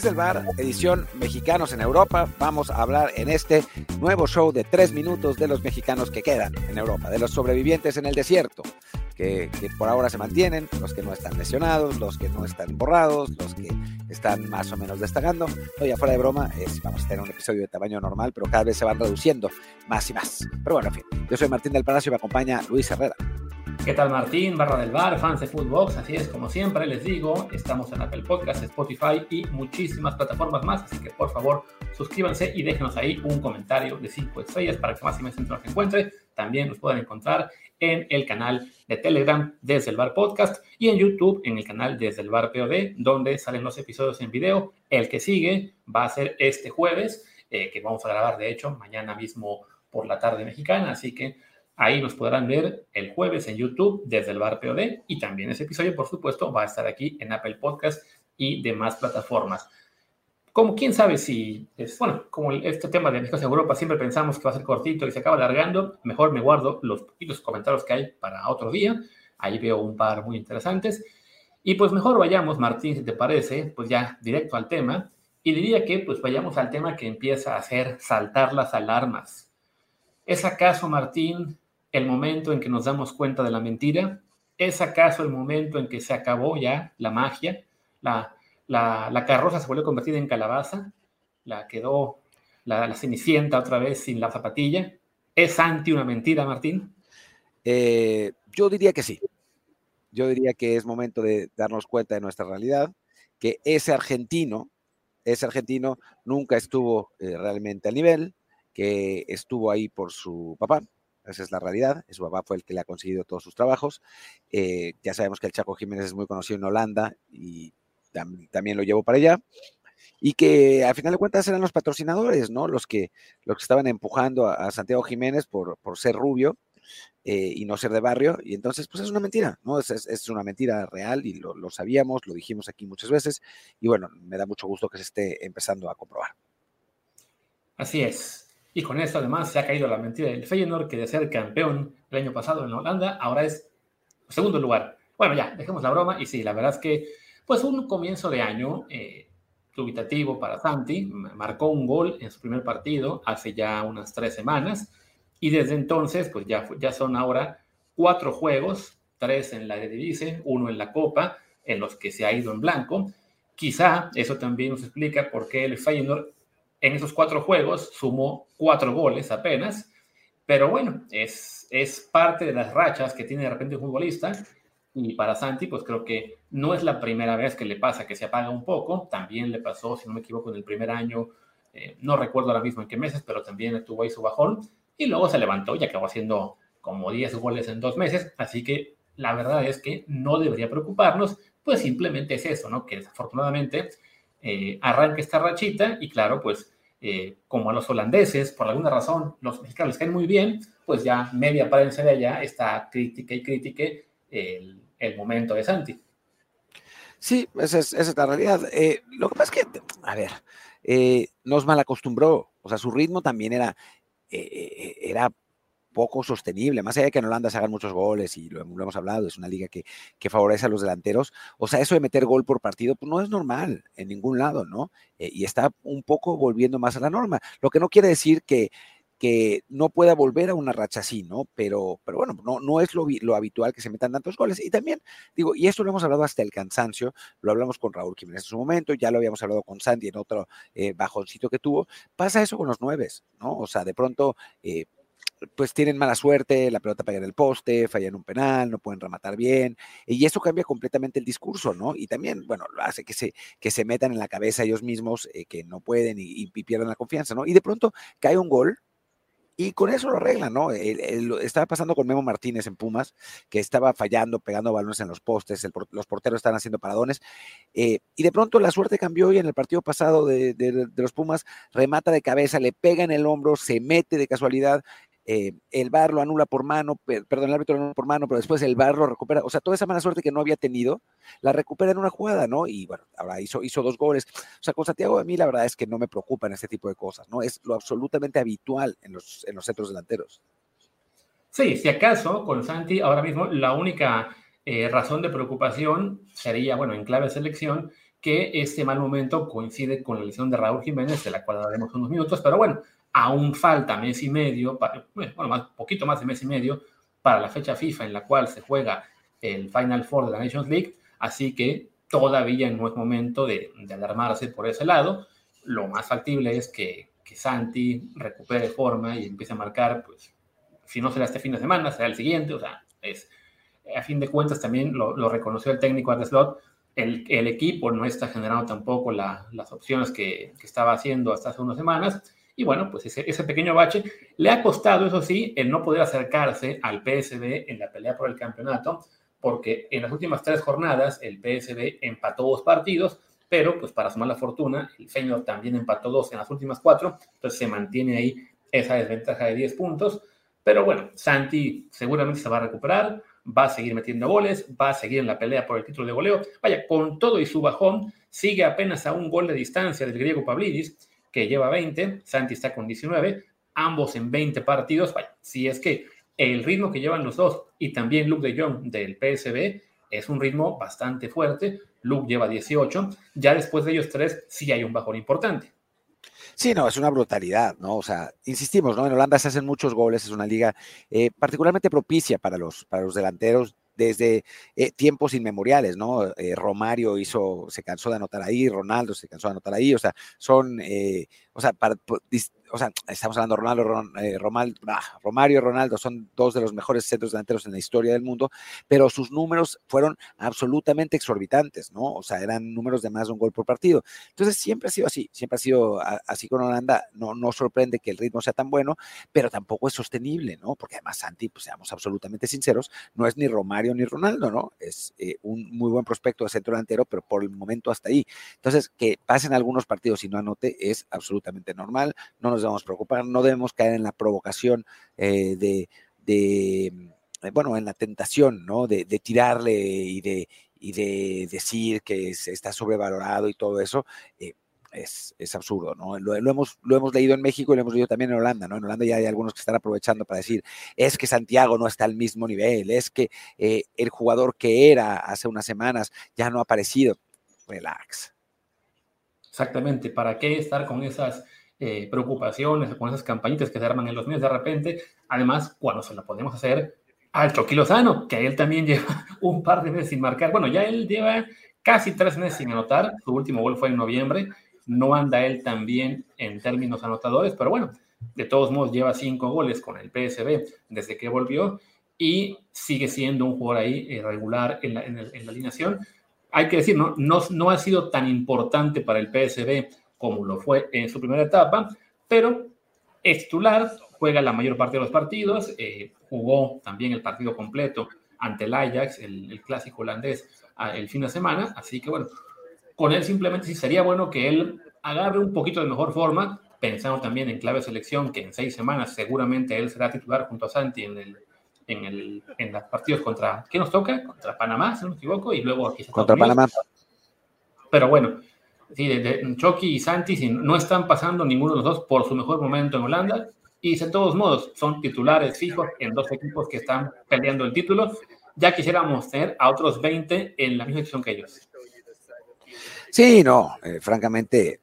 desde el bar, edición Mexicanos en Europa. Vamos a hablar en este nuevo show de tres minutos de los mexicanos que quedan en Europa, de los sobrevivientes en el desierto, que, por ahora se mantienen, los que no están lesionados, los que no están borrados, los que están más o menos destacando. No, ya fuera de broma, es, vamos a tener un episodio de tamaño normal, pero cada vez se van reduciendo más y más. Pero bueno, en fin, yo soy Martín del Palacio y me acompaña Luis Herrera. ¿Qué tal Martín, barra del bar, fans de Footbox? Así es, como siempre les digo, estamos en Apple Podcasts, Spotify y muchísimas plataformas más, así que por favor suscríbanse y déjenos ahí un comentario de 5 estrellas para que más y más gente nos encuentre. También nos pueden encontrar en el canal de Telegram desde el bar podcast y en YouTube en el canal desde el bar POD, donde salen los episodios en video. El que sigue va a ser este jueves, eh, que vamos a grabar de hecho mañana mismo por la tarde mexicana, así que Ahí nos podrán ver el jueves en YouTube desde el bar POD y también ese episodio, por supuesto, va a estar aquí en Apple Podcast y demás plataformas. Como quién sabe si es, bueno, como este tema de México en Europa siempre pensamos que va a ser cortito y se acaba alargando, mejor me guardo los poquitos comentarios que hay para otro día. Ahí veo un par muy interesantes. Y pues mejor vayamos, Martín, si te parece, pues ya directo al tema. Y diría que pues vayamos al tema que empieza a hacer saltar las alarmas. ¿Es acaso, Martín, el momento en que nos damos cuenta de la mentira? ¿Es acaso el momento en que se acabó ya la magia? La, la, carroza se volvió convertida en calabaza, la quedó la, la, cenicienta otra vez sin la zapatilla. ¿Es anti una mentira, Martín? Eh, yo diría que sí. Yo diría que es momento de darnos cuenta de nuestra realidad, que ese argentino, ese argentino nunca estuvo eh, realmente al nivel, que estuvo ahí por su papá, esa es la realidad. Su papá fue el que le ha conseguido todos sus trabajos. Eh, ya sabemos que el Chaco Jiménez es muy conocido en Holanda y también lo llevó para allá. Y que al final de cuentas eran los patrocinadores, ¿no? Los que, los que estaban empujando a, Santiago Jiménez por, por ser rubio eh, y no ser de barrio. Y entonces, pues es una mentira, ¿no? Es, es, una mentira real y lo, sabíamos, lo dijimos aquí muchas veces. Y bueno, me da mucho gusto que se esté empezando a comprobar. Así es. Y con esto además se ha caído la mentira del Feyenoord, que de ser campeón el año pasado en Holanda, ahora es segundo lugar. Bueno, ya, dejemos la broma. Y sí, la verdad es que, pues un comienzo de año eh, dubitativo para Santi. Marcó un gol en su primer partido hace ya unas tres semanas. Y desde entonces, pues ya, ya son ahora cuatro juegos, tres en la Eredivisie, uno en la Copa, en los que se ha ido en blanco. Quizá eso también nos explica por qué el Feyenoord en esos cuatro juegos sumó cuatro goles apenas, pero bueno, es, es parte de las rachas que tiene de repente un futbolista. Y para Santi, pues creo que no es la primera vez que le pasa que se apaga un poco. También le pasó, si no me equivoco, en el primer año, eh, no recuerdo ahora mismo en qué meses, pero también tuvo ahí su bajón. Y luego se levantó y acabó haciendo como 10 goles en dos meses. Así que la verdad es que no debería preocuparnos, pues simplemente es eso, ¿no? Que desafortunadamente eh, arranca esta rachita y claro, pues eh, como a los holandeses, por alguna razón, los mexicanos caen muy bien, pues ya media prensa de allá está crítica y crítica el, el momento de Santi. Sí, esa es, esa es la realidad. Eh, lo que pasa es que, a ver, nos mal acostumbró, o sea, su ritmo también era, era poco sostenible, más allá de que en Holanda se hagan muchos goles y lo, hemos hablado, es una liga que, que, favorece a los delanteros, o sea, eso de meter gol por partido pues no es normal en ningún lado, ¿no? Eh, y está un poco volviendo más a la norma, lo que no quiere decir que, que no pueda volver a una racha así, ¿no? Pero, pero bueno, no, no es lo, lo, habitual que se metan tantos goles. Y también, digo, y esto lo hemos hablado hasta el cansancio, lo hablamos con Raúl Jiménez en su momento, ya lo habíamos hablado con Sandy en otro eh, bajoncito que tuvo, pasa eso con los nueves, ¿no? O sea, de pronto... Eh, pues tienen mala suerte, la pelota pega en el poste, fallan un penal, no pueden rematar bien, y eso cambia completamente el discurso, ¿no? Y también, bueno, hace que se, que se metan en la cabeza ellos mismos eh, que no pueden y, pierdan la confianza, ¿no? Y de pronto cae un gol y con eso lo arreglan, ¿no? estaba pasando con Memo Martínez en Pumas, que estaba fallando, pegando balones en los postes, los porteros estaban haciendo paradones, eh, y de pronto la suerte cambió y en el partido pasado de, de, los Pumas remata de cabeza, le pega en el hombro, se mete de casualidad, eh, el VAR lo anula por mano, perdón, el árbitro lo anula por mano, pero después el VAR lo recupera. O sea, toda esa mala suerte que no había tenido, la recupera en una jugada, ¿no? Y bueno, ahora hizo, dos goles. O sea, con Santiago a mí la verdad es que no me preocupan este tipo de cosas, ¿no? Es lo absolutamente habitual en los, en los centros delanteros. Sí, si acaso con Santi ahora mismo la única eh, razón de preocupación sería, bueno, en clave selección, que este mal momento coincide con la lesión de Raúl Jiménez, de la cual hablaremos unos minutos, pero bueno, aún falta mes y medio, poquito más de mes y medio para la fecha FIFA en la cual se juega el Final Four de la Nations League, así que todavía no es momento de, alarmarse por ese lado. Lo más factible es que, Santi recupere forma y empiece a marcar, pues, si no será este fin de semana, será el siguiente, o sea, es, a fin de cuentas también lo, reconoció el técnico de Slot, el, el, equipo no está generando tampoco las opciones que, que, estaba haciendo hasta hace unas semanas, y bueno, pues ese, pequeño bache le ha costado, eso sí, el no poder acercarse al PSB en la pelea por el campeonato, porque en las últimas tres jornadas el PSB empató dos partidos, pero pues para sumar la fortuna, el Feyenoord también empató dos en las últimas cuatro, entonces se mantiene ahí esa desventaja de 10 puntos. Pero bueno, Santi seguramente se va a recuperar, va a seguir metiendo goles, va a seguir en la pelea por el título de goleo. Vaya, con todo y su bajón, sigue apenas a un gol de distancia del griego Pavlidis, que lleva 20, Santi está con 19, ambos en 20 partidos. Vaya, si es que el ritmo que llevan los dos y también Luke de Jong del PSB es un ritmo bastante fuerte. Luke lleva 18. Ya después de ellos tres, sí hay un bajón importante. Sí, no, es una brutalidad, ¿no? O sea, insistimos, ¿no? En Holanda se hacen muchos goles, es una liga eh, particularmente propicia para los, para los delanteros desde eh, tiempos inmemoriales, ¿no? Eh, Romario hizo, se cansó de anotar ahí, Ronaldo se cansó de anotar ahí, o sea, son, o sea, para, o sea, estamos hablando de Ronaldo, eh, Romario y Ronaldo son dos de los mejores centros delanteros en la historia del mundo, pero sus números fueron absolutamente exorbitantes, ¿no? O sea, eran números de más de un gol por partido. Entonces, siempre ha sido así, siempre ha sido así con Holanda. No, no sorprende que el ritmo sea tan bueno, pero tampoco es sostenible, ¿no? Porque además Santi, pues seamos absolutamente sinceros, no es ni Romario ni Ronaldo, ¿no? Es eh, un muy buen prospecto de centro delantero, pero por el momento hasta ahí. Entonces, que pasen algunos partidos y no anote es absolutamente normal. No nos debemos preocupar, no debemos caer en la provocación eh, de, eh, bueno, en la tentación, ¿no? De, tirarle y de, y de decir que está sobrevalorado y todo eso. Eh, es, absurdo, ¿no? Lo, hemos, lo hemos leído en México y lo hemos leído también en Holanda, ¿no? En Holanda ya hay algunos que están aprovechando para decir, es que Santiago no está al mismo nivel, es que el jugador que era hace unas semanas ya no ha aparecido. Relax. Exactamente, ¿para qué estar con esas eh, preocupaciones, con esas campañitas que se arman en los medios de repente. Además, cuando se lo podemos hacer al Chucky Lozano, que él también lleva un par de meses sin marcar. Bueno, ya él lleva casi tres meses sin anotar. Su último gol fue en noviembre. No anda él tan bien en términos anotadores, pero bueno, de todos modos lleva cinco goles con el PSB desde que volvió y sigue siendo un jugador ahí eh, regular en la, en la alineación. Hay que decir, ¿no? No, no ha sido tan importante para el PSB como lo fue en su primera etapa, pero es titular, juega la mayor parte de los partidos, eh, jugó también el partido completo ante el Ajax, el, clásico holandés, el fin de semana, así que bueno, con él simplemente sí sería bueno que él agarre un poquito de mejor forma, pensando también en clave selección, que en seis semanas seguramente él será titular junto a Santi en el, en, el, en los partidos contra, ¿qué nos toca? Contra Panamá, si no me equivoco, y luego aquí Contra Panamá. Pero bueno, sí, de, Chucky y Santi no están pasando ninguno de los dos por su mejor momento en Holanda y de todos modos son titulares fijos en dos equipos que están peleando el título. Ya quisiéramos tener a otros 20 en la misma situación que ellos. Sí, no, eh, francamente,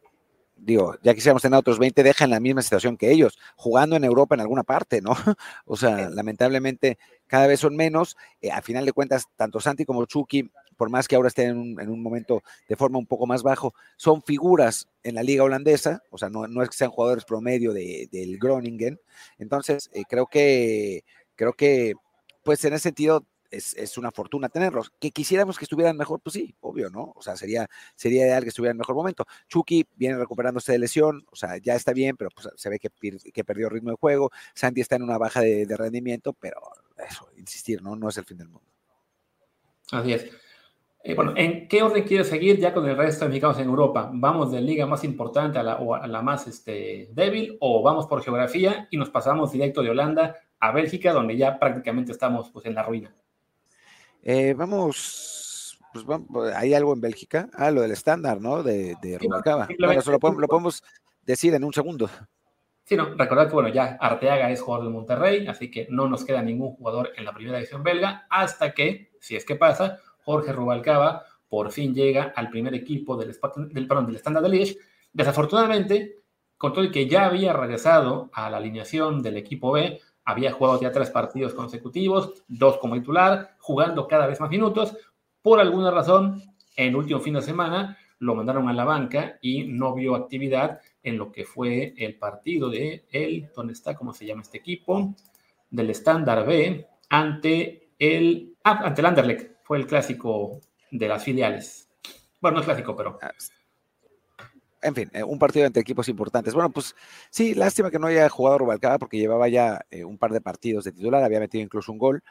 digo, ya quisiéramos tener a otros 20, deja en la misma situación que ellos, jugando en Europa en alguna parte, ¿no? O sea, lamentablemente cada vez son menos. Eh, a final de cuentas, tanto Santi como Chucky por más que ahora estén en un, momento de forma un poco más bajo, son figuras en la liga holandesa, o sea, no, es que sean jugadores promedio del Groningen. Entonces, eh, creo que, creo que, pues en ese sentido, es, una fortuna tenerlos. Que quisiéramos que estuvieran mejor, pues sí, obvio, ¿no? O sea, sería, sería ideal que estuvieran en mejor momento. Chucky viene recuperándose de lesión, o sea, ya está bien, pero pues, se ve que, que perdió ritmo de juego. Santi está en una baja de, de rendimiento, pero eso, insistir, ¿no? No es el fin del mundo. Así es. Eh, bueno, ¿en qué orden quieres seguir ya con el resto de mexicanos en Europa? ¿Vamos de liga más importante a la, o a la más este, débil o vamos por geografía y nos pasamos directo de Holanda a Bélgica, donde ya prácticamente estamos pues, en la ruina? Eh, vamos, pues vamos, hay algo en Bélgica, ah, lo del estándar, ¿no? De, de Bueno, eso lo podemos, decir en un segundo. Sí, no, recordad que bueno, ya Arteaga es jugador del Monterrey, así que no nos queda ningún jugador en la primera división belga hasta que, si es que pasa, Jorge Rubalcaba por fin llega al primer equipo del, del, Standard de Liège. Desafortunadamente, con todo el que ya había regresado a la alineación del equipo B, había jugado ya tres partidos consecutivos, dos como titular, jugando cada vez más minutos. Por alguna razón, en el último fin de semana lo mandaron a la banca y no vio actividad en lo que fue el partido de él, ¿dónde está? ¿Cómo se llama este equipo? Del Standard B ante el, ah, ante el Anderlecht. Fue el clásico de las filiales. Bueno, no es clásico, pero ah, en fin, eh, un partido entre equipos importantes. Bueno, pues sí, lástima que no haya jugado Rubalcaba porque llevaba ya eh, un par de partidos de titular, había metido incluso un gol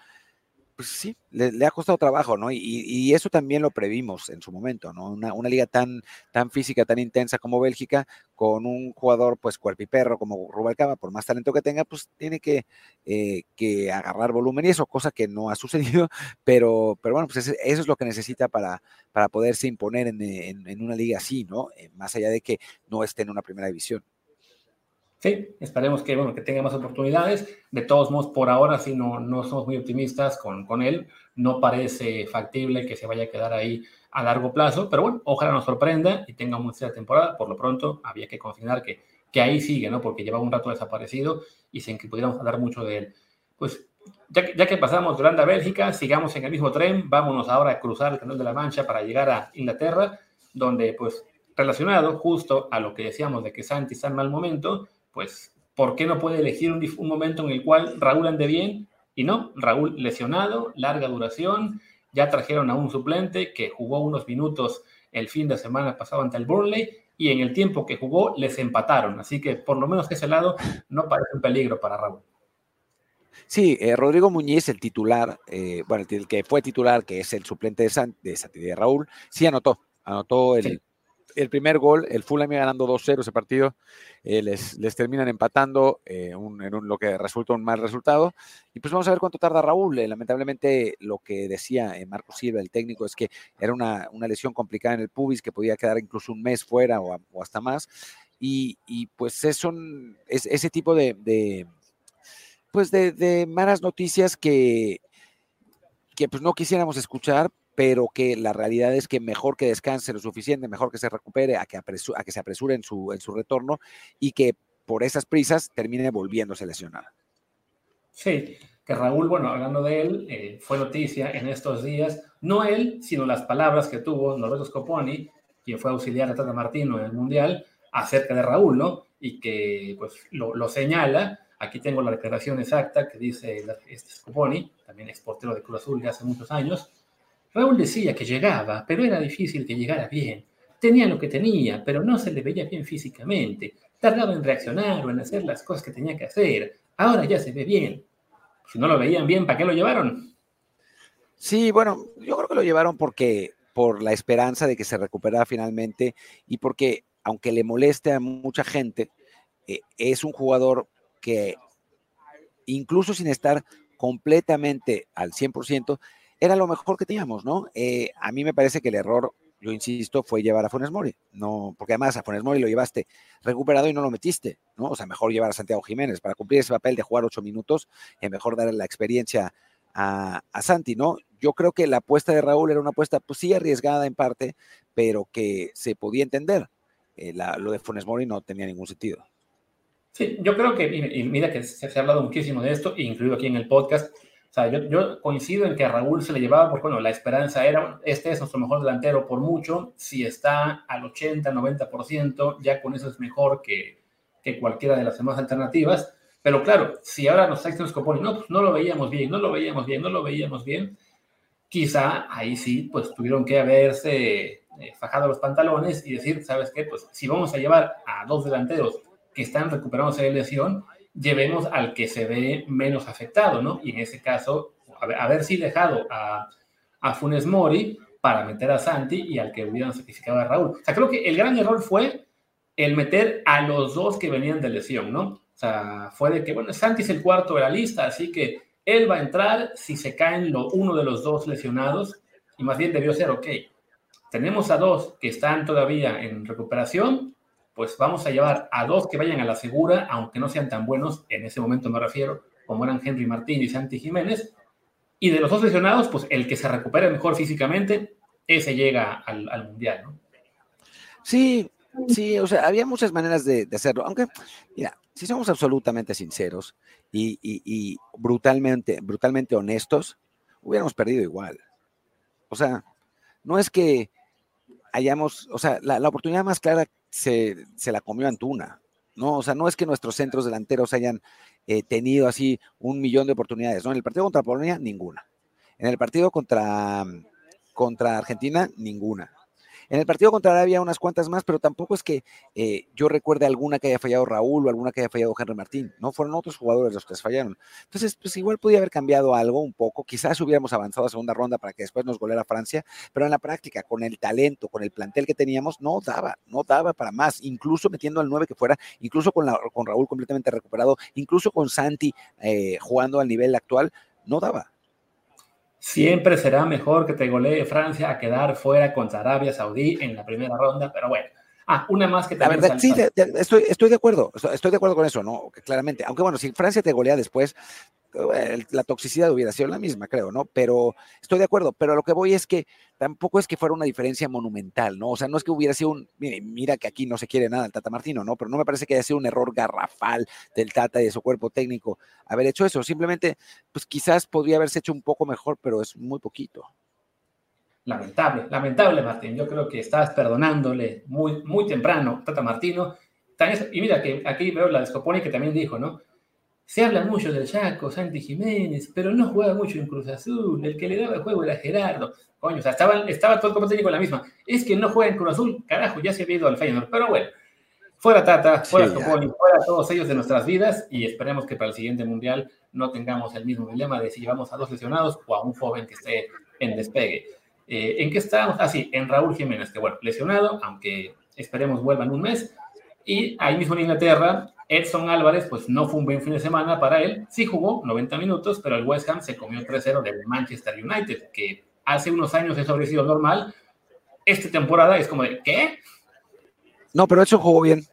pues sí, le, ha costado trabajo, ¿no? Y, eso también lo previmos en su momento, ¿no? Una, liga tan, tan física, tan intensa como Bélgica, con un jugador, pues, cuerpiperro como Rubalcaba, por más talento que tenga, pues tiene que, eh, que agarrar volumen y eso, cosa que no ha sucedido, pero, pero bueno, pues eso es lo que necesita para, para poderse imponer en, una liga así, ¿no? Eh, más allá de que no esté en una primera división. Sí, esperemos que, bueno, que tenga más oportunidades. De todos modos, por ahora sí no, no somos muy optimistas con, con él. No parece factible que se vaya a quedar ahí a largo plazo, pero bueno, ojalá nos sorprenda y tenga una buena temporada. Por lo pronto, había que considerar que, que ahí sigue, ¿no? Porque lleva un rato desaparecido y sin que pudiéramos hablar mucho de él. Pues ya, ya que pasamos de Holanda a Bélgica, sigamos en el mismo tren. Vámonos ahora a cruzar el Canal de la Mancha para llegar a Inglaterra, donde, pues, relacionado justo a lo que decíamos de que Santi está en mal momento, pues, ¿por qué no puede elegir un, momento en el cual Raúl ande bien? Y no, Raúl lesionado, larga duración, ya trajeron a un suplente que jugó unos minutos el fin de semana pasado ante el Burnley y en el tiempo que jugó les empataron. Así que por lo menos que ese lado no parece un peligro para Raúl. Sí, eh, Rodrigo Muñiz, el titular, eh, bueno, el que fue titular, que es el suplente de, San, de, Raúl, sí anotó, anotó el, el primer gol, el Fulham ganando 2-0 ese partido, eh, les, les, terminan empatando eh, en un, lo que resulta un mal resultado. Y pues vamos a ver cuánto tarda Raúl. Eh, lamentablemente lo que decía Marco Silva, el técnico, es que era una, una, lesión complicada en el pubis, que podía quedar incluso un mes fuera o, hasta más. Y, y, pues es, son, es ese tipo de, de pues de, de, malas noticias que, que pues no quisiéramos escuchar, pero que la realidad es que mejor que descanse lo suficiente, mejor que se recupere, a que, a que se apresure en su, en su retorno y que por esas prisas termine volviéndose lesionado. Sí, que Raúl, bueno, hablando de él, eh, fue noticia en estos días, no él, sino las palabras que tuvo Norberto Scoponi, quien fue auxiliar de Tata Martino en el Mundial, acerca de Raúl, ¿no? Y que pues lo, lo señala. Aquí tengo la declaración exacta que dice este Scoponi, también exportero de Cruz Azul de hace muchos años, Raúl decía que llegaba, pero era difícil que llegara bien. Tenía lo que tenía, pero no se le veía bien físicamente. Tardaba en reaccionar o en hacer las cosas que tenía que hacer. Ahora ya se ve bien. Si no lo veían bien, ¿para qué lo llevaron? Sí, bueno, yo creo que lo llevaron porque por la esperanza de que se recuperara finalmente y porque, aunque le moleste a mucha gente, eh, es un jugador que incluso sin estar completamente al 100%, era lo mejor que teníamos, ¿no? Eh, a mí me parece que el error, yo insisto, fue llevar a Funes Mori, no, porque además a Funes Mori lo llevaste recuperado y no lo metiste, ¿no? O sea, mejor llevar a Santiago Jiménez para cumplir ese papel de jugar ocho minutos, y mejor darle la experiencia a, Santi, ¿no? Yo creo que la apuesta de Raúl era una apuesta, pues sí, arriesgada en parte, pero que se podía entender. Eh, lo de Funes Mori no tenía ningún sentido. Sí, yo creo que, y mira que se, ha hablado muchísimo de esto, incluido aquí en el podcast, sea, yo, coincido en que a Raúl se le llevaba, porque bueno, la esperanza era, este es nuestro mejor delantero por mucho, si está al 80, 90%, ya con eso es mejor que, que cualquiera de las demás alternativas. Pero claro, si ahora nos está Scoponi, no, pues no lo veíamos bien, no lo veíamos bien, no lo veíamos bien, quizá ahí sí, pues tuvieron que haberse eh, fajado los pantalones y decir, ¿sabes qué? Pues si vamos a llevar a dos delanteros que están recuperándose de lesión, llevemos al que se ve menos afectado, ¿no? Y en ese caso, haber, si dejado a, a, Funes Mori para meter a Santi y al que hubieran sacrificado a Raúl. O sea, creo que el gran error fue el meter a los dos que venían de lesión, ¿no? O sea, fue de que, bueno, Santi es el cuarto de la lista, así que él va a entrar si se caen lo, uno de los dos lesionados, y más bien debió ser, ok, tenemos a dos que están todavía en recuperación, pues vamos a llevar a dos que vayan a la segura, aunque no sean tan buenos, en ese momento me refiero, como eran Henry Martín y Santi Jiménez. Y de los dos lesionados, pues el que se recupere mejor físicamente, ese llega al, Mundial, ¿no? Sí, sí, o sea, había muchas maneras de, hacerlo, aunque, mira, si somos absolutamente sinceros y, brutalmente, brutalmente honestos, hubiéramos perdido igual. O sea, no es que hayamos, o sea, la, oportunidad más clara se, se, la comió Antuna, ¿no? O sea, no es que nuestros centros delanteros hayan eh, tenido así un millón de oportunidades, ¿no? En el partido contra Polonia, ninguna. En el partido contra, contra Argentina, ninguna. En el partido contra Arabia unas cuantas más, pero tampoco es que eh, yo recuerde alguna que haya fallado Raúl o alguna que haya fallado Henry Martín, ¿no? Fueron otros jugadores los que fallaron. Entonces, pues igual podía haber cambiado algo un poco, quizás hubiéramos avanzado a segunda ronda para que después nos goleara Francia, pero en la práctica, con el talento, con el plantel que teníamos, no daba, no daba para más, incluso metiendo al 9 que fuera, incluso con, la, con Raúl completamente recuperado, incluso con Santi eh, jugando al nivel actual, no daba. Siempre será mejor que te golee Francia a quedar fuera contra Arabia Saudí en la primera ronda, pero bueno. Ah, una más que también. La verdad, sí, estoy, estoy de acuerdo, estoy de acuerdo con eso, ¿no? Claramente. Aunque bueno, si Francia te golea después, la toxicidad hubiera sido la misma, creo, ¿no? Pero estoy de acuerdo, pero lo que voy es que tampoco es que fuera una diferencia monumental, ¿no? O sea, no es que hubiera sido un, mira que aquí no se quiere nada el Tata Martino, ¿no? Pero no me parece que haya sido un error garrafal del Tata y de su cuerpo técnico haber hecho eso. Simplemente, pues quizás podría haberse hecho un poco mejor, pero es muy poquito. Lamentable, lamentable, Martín. Yo creo que estás perdonándole muy, muy temprano, Tata Martino. Y mira que aquí veo la Scoponi que también dijo, ¿no? Se habla mucho del Chaco, Santi Jiménez, pero no juega mucho en Cruz Azul. El que le daba el juego era Gerardo. Coño, o sea, estaba, estaba todo como técnico la misma. Es que no juega en Cruz Azul, carajo, ya se ha ido al Feyenoord. Pero bueno, fuera Tata, fuera sí, fuera todos ellos de nuestras vidas y esperemos que para el siguiente Mundial no tengamos el mismo dilema de si llevamos a dos lesionados o a un joven que esté en despegue. Eh, ¿En qué estábamos? Ah, sí, en Raúl Jiménez, que bueno, lesionado, aunque esperemos vuelva en un mes. Y ahí mismo en Inglaterra, Edson Álvarez, pues no fue un buen fin de semana para él. Sí jugó 90 minutos, pero el West Ham se comió 3-0 del Manchester United, que hace unos años eso habría sido normal. Esta temporada es como de, ¿qué? No, pero Edson jugó bien.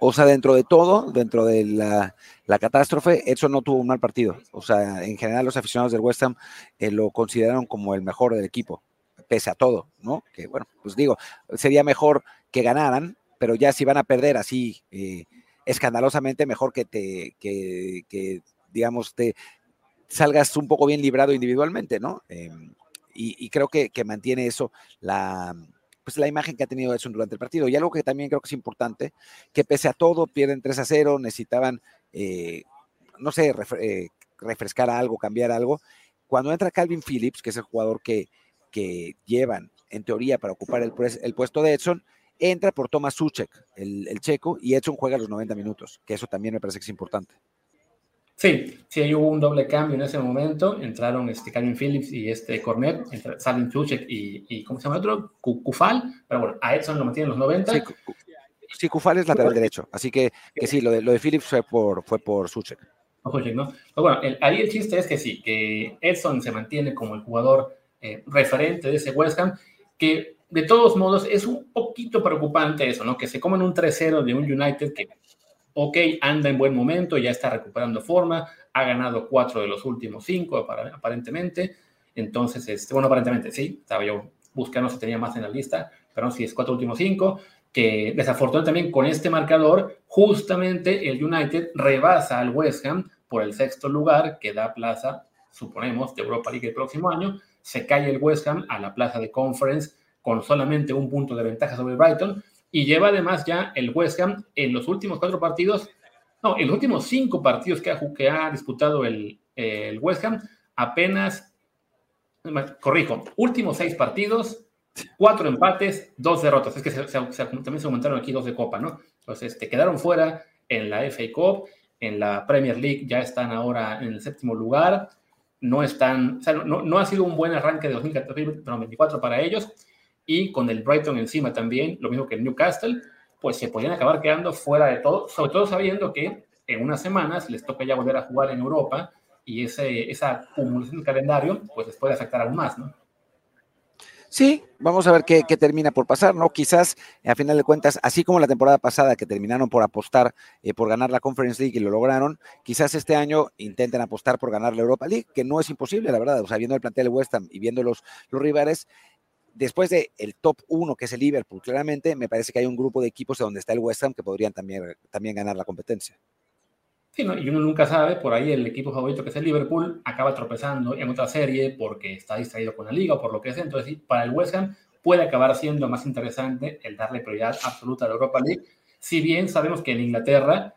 O sea, dentro de todo, dentro de la, la, catástrofe, Edson no tuvo un mal partido. O sea, en general los aficionados del West Ham eh, lo consideraron como el mejor del equipo, pese a todo, ¿no? Que bueno, pues digo, sería mejor que ganaran, pero ya si van a perder así eh, escandalosamente mejor que te, que, digamos, te salgas un poco bien librado individualmente, ¿no? Em, y, creo que, mantiene eso la, pues la imagen que ha tenido Edson durante el partido. Y algo que también creo que es importante, que pese a todo, pierden 3 a 0, necesitaban, eh, no sé, eh, refrescar algo, cambiar algo. Cuando entra Calvin Phillips, que es el jugador que, que llevan en teoría para ocupar el, el puesto de Edson, entra por Thomas Suchek, el, checo, y Edson juega los 90 minutos, que eso también me parece que es importante. Sí, sí, hubo un doble cambio en ese momento. Entraron este Calvin Phillips y este Cornet, salen Suchek y, y, ¿cómo se llama el otro? Kufal, pero bueno, a Edson lo mantienen los 90. Sí, Kufal es lateral derecho, así que, que sí, lo de, lo de Phillips fue por, fue por Suchek. ¿no? Pero bueno, ahí el chiste es que sí, que Edson se mantiene como el jugador eh, referente de ese West Ham, que de todos modos, es un poquito preocupante eso, ¿no? Que se coman un 3-0 de un United que, ok, anda en buen momento, ya está recuperando forma, ha ganado cuatro de los últimos cinco, aparentemente. Entonces, este, bueno, aparentemente sí, estaba yo buscando si tenía más en la lista, pero no, si es cuatro últimos cinco, que desafortunadamente también con este marcador, justamente el United rebasa al West Ham por el sexto lugar, que da plaza, suponemos, de Europa League el próximo año, se cae el West Ham a la plaza de Conference con solamente un punto de ventaja sobre Brighton y lleva además ya el West Ham en los últimos cuatro partidos, no, en los últimos cinco partidos que ha, que ha disputado el, el West Ham, apenas, corrijo, últimos seis partidos, cuatro empates, dos derrotas. Es que también se aumentaron aquí dos de Copa, ¿no? Entonces, este, quedaron fuera en la FA Cup, en la Premier League ya están ahora en el séptimo lugar. No están, o sea, no, no ha sido un buen arranque de 2024 para ellos y con el Brighton encima también, lo mismo que el Newcastle, pues se podrían acabar quedando fuera de todo, sobre todo sabiendo que en unas semanas les toca ya volver a jugar en Europa y ese, esa acumulación de calendario pues les puede afectar aún más, ¿no? Sí, vamos a ver qué, termina por pasar, ¿no? Quizás, a final de cuentas, así como la temporada pasada que terminaron por apostar eh, por ganar la Conference League y lo lograron, quizás este año intenten apostar por ganar la Europa League, que no es imposible, la verdad, o sea, viendo el plantel de West Ham y viendo los, los rivales, después del el top 1, que es el Liverpool, claramente me parece que hay un grupo de equipos donde está el West Ham que podrían también, también ganar la competencia. Sí, y uno nunca sabe, por ahí el equipo favorito que es el Liverpool acaba tropezando en otra serie porque está distraído con la liga o por lo que sea. Entonces, para el West Ham puede acabar siendo más interesante el darle prioridad absoluta a la Europa League. Si bien sabemos que en Inglaterra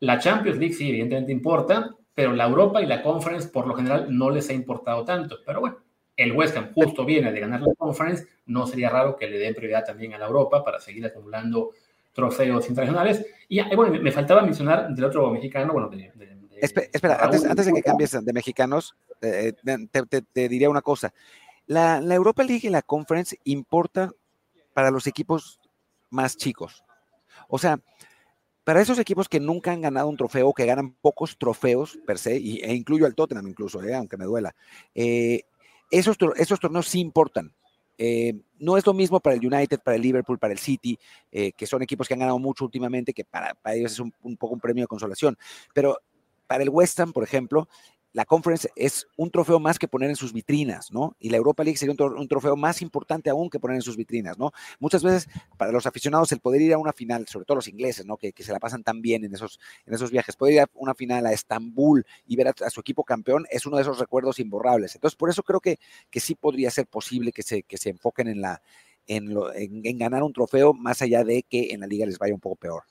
la Champions League sí, evidentemente importa, pero la Europa y la Conference por lo general no les ha importado tanto. Pero bueno, el West Ham justo viene de ganar la Conference, no sería raro que le den prioridad también a la Europa para seguir acumulando trofeos internacionales. Y bueno, me faltaba mencionar del otro mexicano, bueno, espera, antes, de que cambies de mexicanos, eh, te, diría una cosa. La, Europa League y la Conference importa para los equipos más chicos. O sea, para esos equipos que nunca han ganado un trofeo, que ganan pocos trofeos per se, y, e incluyo al Tottenham incluso, eh, aunque me duela, eh, esos, esos torneos sí importan. Eh, no es lo mismo para el United, para el Liverpool, para el City, eh, que son equipos que han ganado mucho últimamente, que para, ellos es un, un, poco un premio de consolación. Pero para el West Ham, por ejemplo, la conference es un trofeo más que poner en sus vitrinas, ¿no? Y la Europa League sería un, trofeo más importante aún que poner en sus vitrinas, ¿no? Muchas veces para los aficionados el poder ir a una final, sobre todo los ingleses, ¿no? Que, se la pasan tan bien en esos, en esos viajes, poder ir a una final a Estambul y ver a, su equipo campeón es uno de esos recuerdos imborrables. Entonces, por eso creo que, que sí podría ser posible que se, que se enfoquen en, la, en, en ganar un trofeo más allá de que en la liga les vaya un poco peor.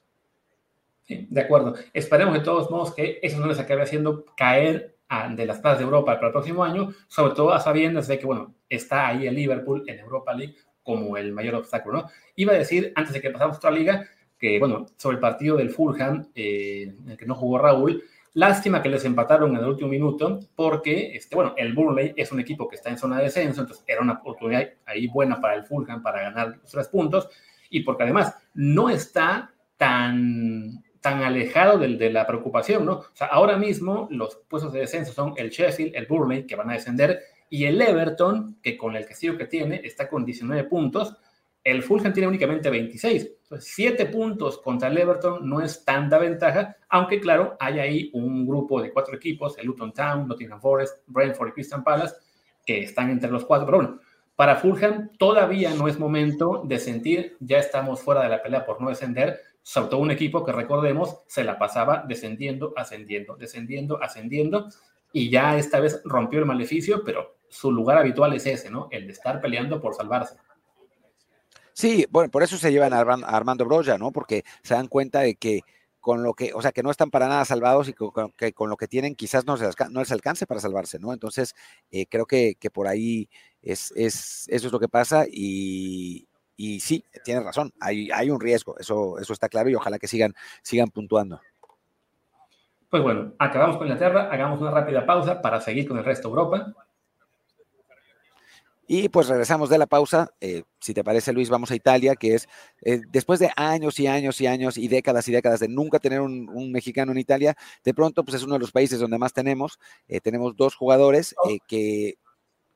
De acuerdo. Esperemos de todos modos que eso no les acabe haciendo caer de las plazas de Europa para el próximo año, sobre todo a sabiendas de que, bueno, está ahí el Liverpool en Europa League como el mayor obstáculo, ¿no? Iba a decir, antes de que pasamos a otra liga, que, bueno, sobre el partido del Fulham, eh, en el que no jugó Raúl, lástima que les empataron en el último minuto, porque, este, bueno, el Burnley es un equipo que está en zona de descenso, entonces era una oportunidad ahí buena para el Fulham para ganar los tres puntos, y porque además no está tan tan alejado de, de, la preocupación, ¿no? O sea, ahora mismo los puestos de descenso son el Sheffield, el Burnley, que van a descender, y el Everton, que con el castillo que tiene está con 19 puntos. El Fulham tiene únicamente 26. Entonces, 7 puntos contra el Everton no es tanta ventaja, aunque claro, hay ahí un grupo de cuatro equipos, el Luton Town, Nottingham Forest, Brentford y Crystal Palace, que están entre los cuatro. Pero bueno, para Fulham todavía no es momento de sentir, ya estamos fuera de la pelea por no descender, sobre todo un equipo que recordemos se la pasaba descendiendo, ascendiendo, descendiendo, ascendiendo, y ya esta vez rompió el maleficio, pero su lugar habitual es ese, ¿no? El de estar peleando por salvarse. Sí, bueno, por eso se llevan a Armando Broya, ¿no? Porque se dan cuenta de que con lo que, o sea, que no están para nada salvados y que con lo que tienen quizás no, se, les alcance para salvarse, ¿no? Entonces, eh, creo que, por ahí es, es, eso es lo que pasa y, y sí, tienes razón, hay, hay un riesgo, eso, eso está claro y ojalá que sigan, sigan puntuando. Pues bueno, acabamos con Inglaterra, hagamos una rápida pausa para seguir con el resto de Europa. Y pues regresamos de la pausa. Eh, si te parece, Luis, vamos a Italia, que es eh, después de años y años y años y décadas y décadas de nunca tener un, mexicano en Italia, de pronto pues es uno de los países donde más tenemos. Eh, tenemos dos jugadores que...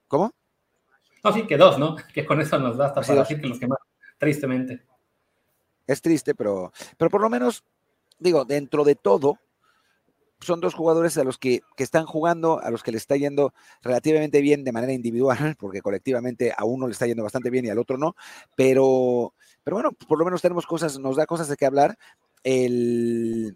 ¿Cómo? No, sí, que dos, ¿no? Que con eso nos basta para decir que los que más, tristemente. Es triste, pero, pero por lo menos, digo, dentro de todo, son dos jugadores a los que, que, están jugando, a los que le está yendo relativamente bien de manera individual, porque colectivamente a uno le está yendo bastante bien y al otro no, pero, pero bueno, por lo menos tenemos cosas, nos da cosas de qué hablar. El,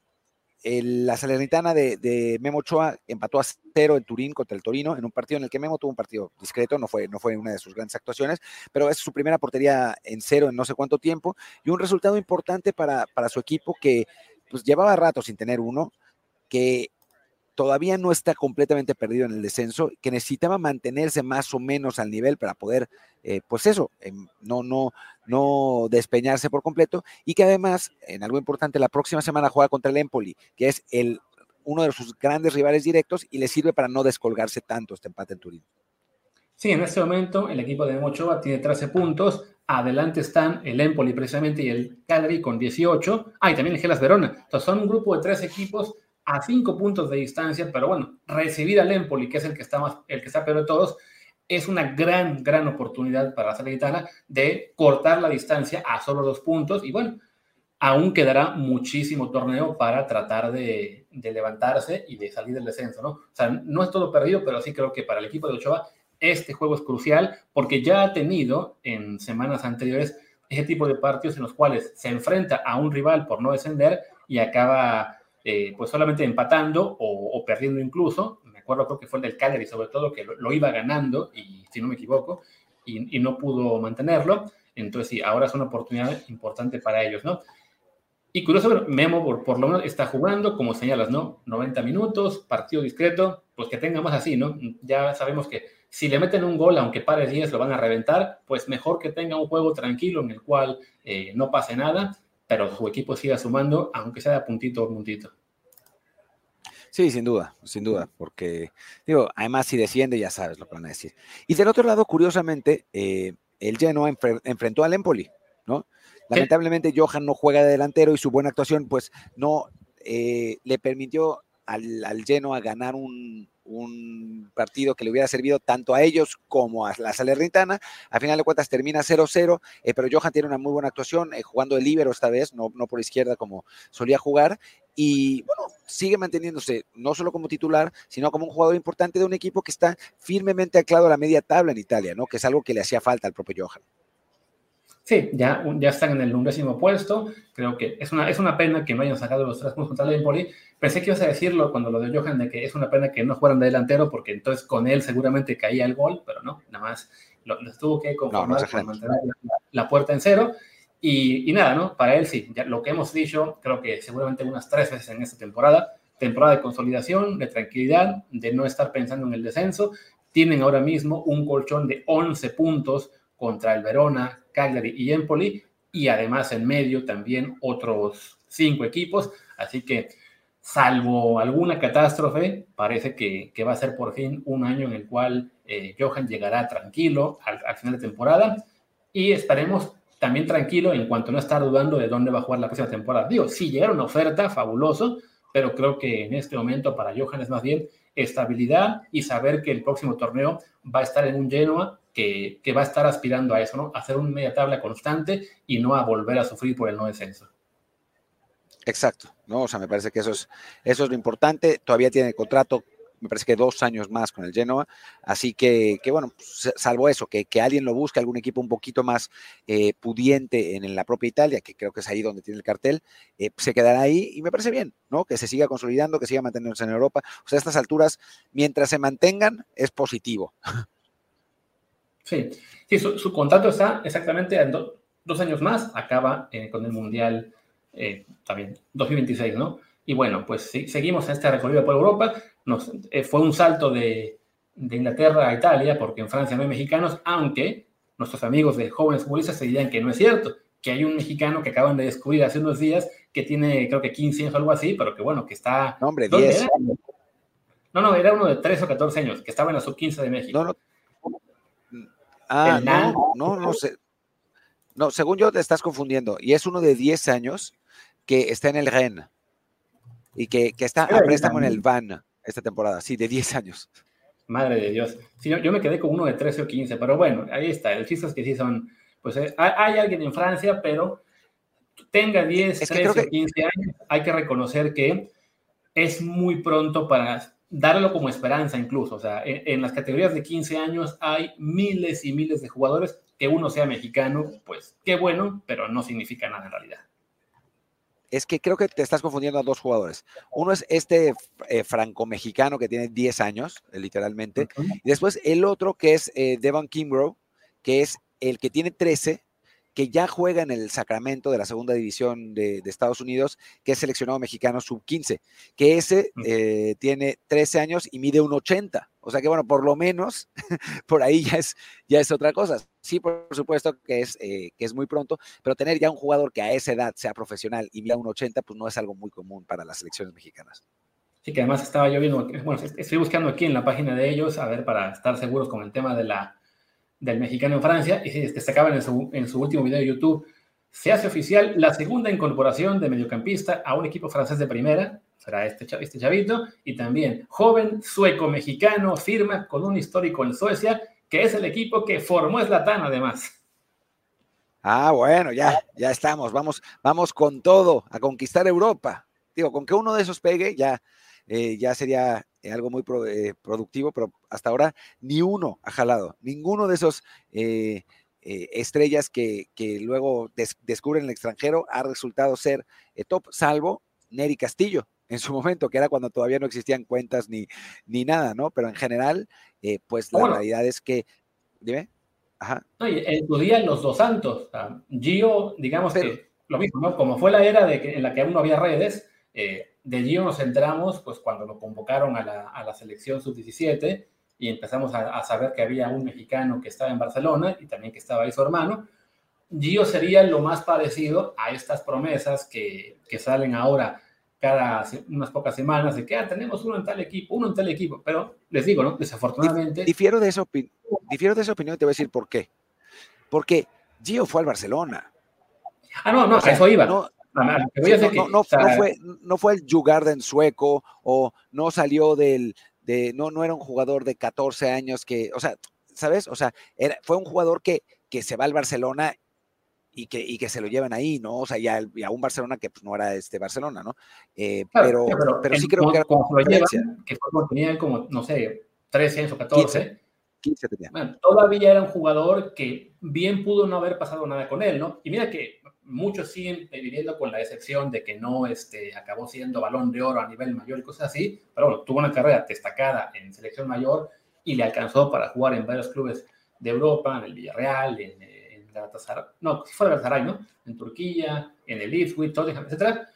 la Salernitana de, Memo Ochoa empató a cero en Turín contra el Torino, en un partido en el que Memo tuvo un partido discreto, no fue, no fue una de sus grandes actuaciones, pero es su primera portería en cero en no sé cuánto tiempo y un resultado importante para, para su equipo que pues llevaba rato sin tener uno, que todavía no está completamente perdido en el descenso, que necesitaba mantenerse más o menos al nivel para poder, eh, pues eso, em, no, no, no despeñarse por completo, y que además, en algo importante, la próxima semana juega contra el Empoli, que es el, uno de sus grandes rivales directos y le sirve para no descolgarse tanto este empate en Turín. Sí, en este momento el equipo de Mochova tiene 13 puntos, adelante están el Empoli precisamente y el Cagliari con 18, ah, y también el Gelas Verona, entonces son un grupo de tres equipos a cinco puntos de distancia, pero bueno, recibir al Empoli, que es el que está más, el que está peor de todos, es una gran, gran oportunidad para la Salernitana de cortar la distancia a solo dos puntos y bueno, aún quedará muchísimo torneo para tratar de, levantarse y de salir del descenso, ¿no? O sea, no es todo perdido, pero sí creo que para el equipo de Ochoa este juego es crucial porque ya ha tenido en semanas anteriores ese tipo de partidos en los cuales se enfrenta a un rival por no descender y acaba eh, pues solamente empatando o, perdiendo incluso. Me acuerdo creo que fue el del Cagliari sobre todo que lo, iba ganando y si no me equivoco y, no pudo mantenerlo. Entonces sí, ahora es una oportunidad importante para ellos, ¿no? Y curioso, Memo por, por, lo menos está jugando, como señalas, ¿no? 90 minutos, partido discreto, pues que tengamos así, ¿no? Ya sabemos que si le meten un gol, aunque pare 10, lo van a reventar, pues mejor que tenga un juego tranquilo en el cual eh, no pase nada, pero su equipo siga sumando, aunque sea de puntito a puntito. Sí, sin duda, sin duda, porque, digo, además si desciende ya sabes lo que van a decir. Y del otro lado, curiosamente, eh, el Genoa enfrentó al Empoli, ¿no? Lamentablemente Johan no juega de delantero y su buena actuación pues no eh, le permitió al, al Genoa ganar un, partido que le hubiera servido tanto a ellos como a la Salernitana. A final de cuentas termina 0-0, eh, pero Johan tiene una muy buena actuación, eh, jugando de líbero esta vez, no, no por izquierda como solía jugar. Y bueno, sigue manteniéndose no solo como titular, sino como un jugador importante de un equipo que está firmemente anclado a la media tabla en Italia, ¿no? Que es algo que le hacía falta al propio Johan. Sí, ya, ya están en el undécimo puesto. Creo que es una, es una pena que no hayan sacado los tres puntos contra el Empoli. Pensé que ibas a decirlo cuando lo de Johan, de que es una pena que no fueran de delantero, porque entonces con él seguramente caía el gol, pero no, nada más lo, tuvo que conformar para mantener la, puerta en cero. Y, y, nada, ¿no? Para él sí, ya lo que hemos dicho, creo que seguramente unas tres veces en esta temporada, temporada de consolidación, de tranquilidad, de no estar pensando en el descenso. Tienen ahora mismo un colchón de 11 puntos contra el Verona, Cagliari y Empoli, y además en medio también otros cinco equipos. Así que, salvo alguna catástrofe, parece que, va a ser por fin un año en el cual eh, Johan llegará tranquilo al, final de temporada y esperemos también tranquilo en cuanto no estar dudando de dónde va a jugar la próxima temporada. Digo, si llegara una oferta, fabuloso, pero creo que en este momento para Johan es más bien estabilidad y saber que el próximo torneo va a estar en un Genoa que, va a estar aspirando a eso, ¿no? Hacer una media tabla constante y no a volver a sufrir por el no descenso. Exacto, ¿no? O sea, me parece que eso es, eso es lo importante. Todavía tiene contrato, me parece que dos años más con el Genoa. Así que, que bueno, salvo eso, que, que, alguien lo busque, algún equipo un poquito más eh, pudiente en, la propia Italia, que creo que es ahí donde tiene el cartel, eh, se quedará ahí y me parece bien, ¿no? Que se siga consolidando, que siga manteniéndose en Europa. O sea, a estas alturas, mientras se mantengan, es positivo. Sí, sí su, contrato está exactamente en dos años más, acaba eh, con el Mundial eh, también 2026, ¿no? Y bueno, pues sí, seguimos este recorrido por Europa. Nos, eh, fue un salto de, de, Inglaterra a Italia, porque en Francia no hay mexicanos, aunque nuestros amigos de jóvenes futbolistas se dirían que no es cierto, que hay un mexicano que acaban de descubrir hace unos días que tiene, creo que 15 años o algo así, pero que bueno, que está. No, hombre, 10. No, no, era uno de 3 o 14 años, que estaba en la sub-15 de México. No, no, Ah, no, no, no sé. No, según yo te estás confundiendo. Y es uno de 10 años que está en el REN y que, está a préstamo en el VAN esta temporada. Sí, de 10 años. Madre de Dios. Sí, yo, me quedé con uno de 13 o 15, pero bueno, ahí está. El chiste es que sí son, pues eh, hay, alguien en Francia, pero tenga 10, 13 o 15 años, hay que reconocer que es muy pronto para darlo como esperanza incluso. O sea, en, las categorías de 15 años hay miles y miles de jugadores. Que uno sea mexicano, pues qué bueno, pero no significa nada en realidad. Es que creo que te estás confundiendo a dos jugadores. Uno es este eh, franco-mexicano que tiene 10 años, eh, literalmente. Y después el otro que es eh, Devon Kimbrough, que es el que tiene 13 que ya juega en el Sacramento de la segunda división de, Estados Unidos, que es seleccionado mexicano sub-15, que ese eh, tiene 13 años y mide un 80. O sea que, bueno, por lo menos por ahí ya es, ya es otra cosa. Sí, por supuesto que es, eh, que es muy pronto, pero tener ya un jugador que a esa edad sea profesional y mida un 80, pues no es algo muy común para las selecciones mexicanas. Sí, que además estaba yo viendo, bueno, estoy buscando aquí en la página de ellos, a ver, para estar seguros con el tema de la, del mexicano en Francia y se destacaba en su, último video de YouTube. Se hace oficial la segunda incorporación de mediocampista a un equipo francés de primera, será este, este chavito, y también joven sueco-mexicano, firma con un histórico en Suecia, que es el equipo que formó Zlatan además. Ah, bueno, ya, ya estamos, vamos, vamos con todo a conquistar Europa. Digo, con que uno de esos pegue, ya, eh, ya sería eh, algo muy productivo, pero hasta ahora ni uno ha jalado, ninguno de esos estrellas que, luego descubren el extranjero ha resultado ser top, salvo Neri Castillo, en su momento, que era cuando todavía no existían cuentas ni, ni nada, ¿no? Pero en general, pues la realidad es que, dime. Ajá. en tu día los dos santos, Gio, digamos que lo mismo, ¿no? Como fue la era de que, en la que aún no había redes, eh, de Gio nos entramos pues cuando lo convocaron a la, a la selección sub-17 y empezamos a, saber que había un mexicano que estaba en Barcelona y también que estaba ahí su hermano. Gio sería lo más parecido a estas promesas que, que salen ahora cada unas pocas semanas de que ah, tenemos uno en tal equipo, uno en tal equipo, pero les digo, ¿no? Desafortunadamente. Difiero de, esa difiero de esa opinión y te voy a decir por qué. Porque Gio fue al Barcelona. Ah, no, no, eso iba. No, no, fue, no fue el Jugarden sueco o no salió del, de, no, no era un jugador de 14 años que, o sea, ¿sabes? O sea, era, fue un jugador que, que se va al Barcelona y que, y que se lo llevan ahí, ¿no? O sea, ya, a un Barcelona que pues, no era este Barcelona, ¿no? Eh, pero, pero, sí creo que era como, lo llevan, que fue tenía como, no sé, 13 años o 14. 15 tenía. Bueno, todavía era un jugador que bien pudo no haber pasado nada con él, ¿no? Y mira que muchos siguen viviendo con la excepción de que no este, acabó siendo balón de oro a nivel mayor y cosas así, pero bueno, tuvo una carrera destacada en selección mayor y le alcanzó para jugar en varios clubes de Europa, en el Villarreal, en, en Galatasaray, no, si fue Galatasaray, ¿no? En Turquía, en el Ipswich, etcétera.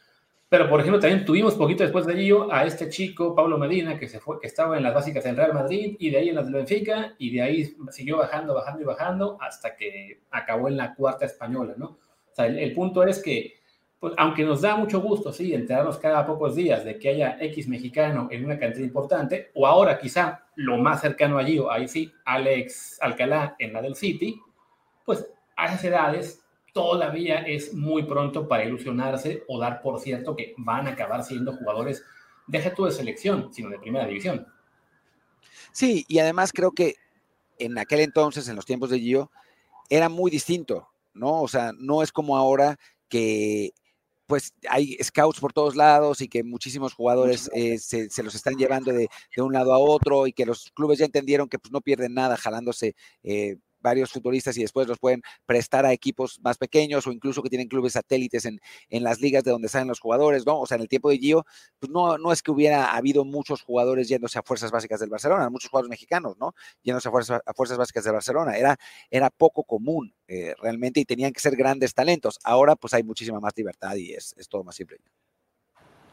Pero, por ejemplo, también tuvimos poquito después de ello a este chico, Pablo Medina, que, se fue, que estaba en las básicas del Real Madrid y de ahí en las del Benfica y de ahí siguió bajando, bajando y bajando hasta que acabó en la cuarta española, ¿no? O sea, el, punto es que, pues, aunque nos da mucho gusto, sí, enterarnos cada pocos días de que haya X mexicano en una cantidad importante, o ahora quizá lo más cercano allí, o ahí sí, Alex Alcalá en la del City, pues a esas edades todavía es muy pronto para ilusionarse o dar por cierto que van a acabar siendo jugadores, deja tú de selección, sino de primera división. Sí, y además creo que en aquel entonces, en los tiempos de Gio, era muy distinto. ¿no? O sea, no es como ahora que pues hay scouts por todos lados y que muchísimos jugadores eh, se, los están llevando de, un lado a otro y que los clubes ya entendieron que pues, no pierden nada jalándose eh, varios futuristas y después los pueden prestar a equipos más pequeños o incluso que tienen clubes satélites en, en las ligas de donde salen los jugadores, ¿no? O sea, en el tiempo de Gio, pues no, no es que hubiera habido muchos jugadores yéndose a fuerzas básicas del Barcelona, muchos jugadores mexicanos, ¿no? Yéndose a, fuerzas, a fuerzas básicas del Barcelona. Era, era poco común eh, realmente y tenían que ser grandes talentos. Ahora pues hay muchísima más libertad y es, es todo más simple.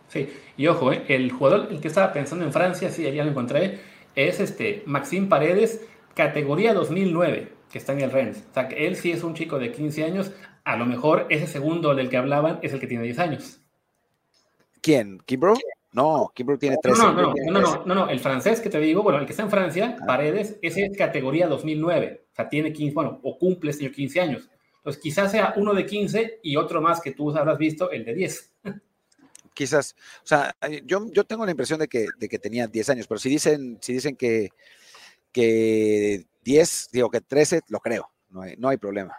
Sí, y ojo, ¿eh? el jugador el que estaba pensando en Francia, sí, ya lo encontré, es este Maxime Paredes, categoría 2009 que está en el Rennes. O sea, que él sí es un chico de 15 años, a lo mejor ese segundo del que hablaban es el que tiene 10 años. ¿Quién? ¿Kimbro? No, Kimbro tiene 13. No no no, no, no, no, el francés que te digo, bueno, el que está en Francia, ah. Paredes, ese es categoría 2009. O sea, tiene 15, bueno, o cumple este 15 años. Entonces, quizás sea uno de 15 y otro más que tú habrás visto, el de 10. Quizás, o sea, yo, yo tengo la impresión de que, de que tenía 10 años, pero si dicen, si dicen que, que 10, digo que 13, lo creo, no hay, no hay problema.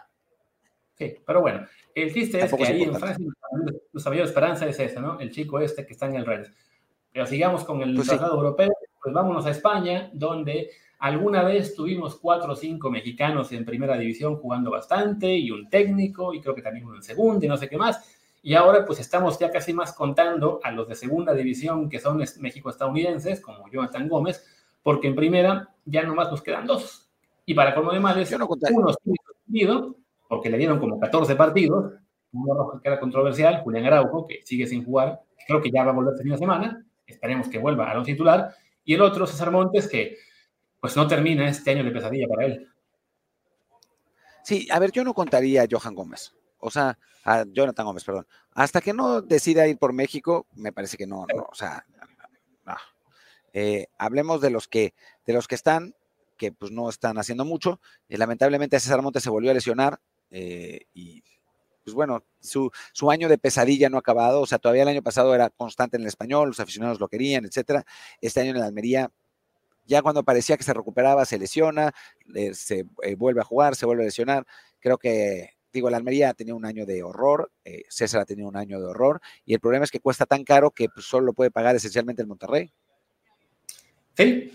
Sí, pero bueno, el chiste es que ahí en Francia nuestra mayor esperanza es esa, ¿no? El chico este que está en el Rennes. Pero sigamos con el pues europeo, pues vámonos a España, donde alguna vez tuvimos cuatro o cinco mexicanos en primera división jugando bastante, y un técnico, y creo que también uno en segunda, y no sé qué más. Y ahora pues estamos ya casi más contando a los de segunda división, que son México-estadounidenses, como Jonathan Gómez, porque en primera ya nomás nos quedan dos. Y para colmo de males, no uno suspendido, porque le dieron como 14 partidos, uno que era controversial, Julián Araujo, que sigue sin jugar, creo que ya va a volver este fin de semana, esperemos que vuelva a lo titular, y el otro, César Montes, que pues no termina este año de pesadilla para él. Sí, a ver, yo no contaría a Johan Gómez, o sea, a Jonathan Gómez, perdón. Hasta que no decida ir por México, me parece que no, no o sea, no. Eh, hablemos de los que, de los que están, que pues no están haciendo mucho. Eh, lamentablemente César Montes se volvió a lesionar eh, y pues bueno, su, su, año de pesadilla no ha acabado, o sea, todavía el año pasado era constante en el español, los aficionados lo querían, etcétera. Este año en la Almería, ya cuando parecía que se recuperaba, se lesiona, eh, se vuelve a jugar, se vuelve a lesionar. Creo que, digo, la Almería ha tenido un año de horror, César ha tenido un año de horror, y el problema es que cuesta tan caro que pues, solo lo puede pagar esencialmente el Monterrey. Sí,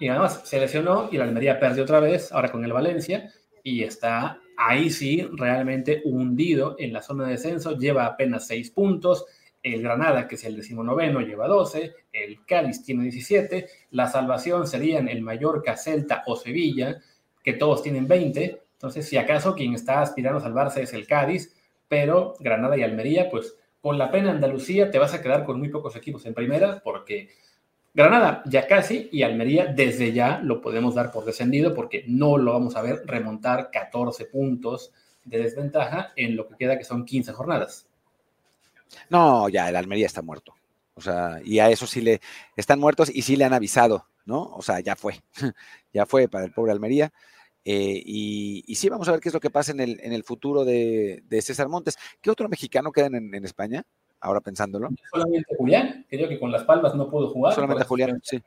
y, además se lesionó y la Almería perdió otra vez, ahora con el Valencia, y está ahí sí realmente hundido en la zona de descenso, lleva apenas seis puntos, el Granada, que es el decimonoveno, lleva 12, el Cádiz tiene 17, la salvación serían el Mallorca, Celta o Sevilla, que todos tienen 20, entonces si acaso quien está aspirando a salvarse es el Cádiz, pero Granada y Almería, pues con la pena Andalucía te vas a quedar con muy pocos equipos en primera, porque Granada ya casi y Almería desde ya lo podemos dar por descendido porque no lo vamos a ver remontar 14 puntos de desventaja en lo que queda que son 15 jornadas. No, ya el Almería está muerto. O sea, y a eso sí le están muertos y sí le han avisado, ¿no? O sea, ya fue, ya fue para el pobre Almería. Eh, y, sí, vamos a ver qué es lo que pasa en el, en el futuro de, César Montes. ¿Qué otro mexicano queda en España? Ahora pensándolo. Solamente Julián, creo que con las palmas no pudo jugar. Solamente Julián, sí.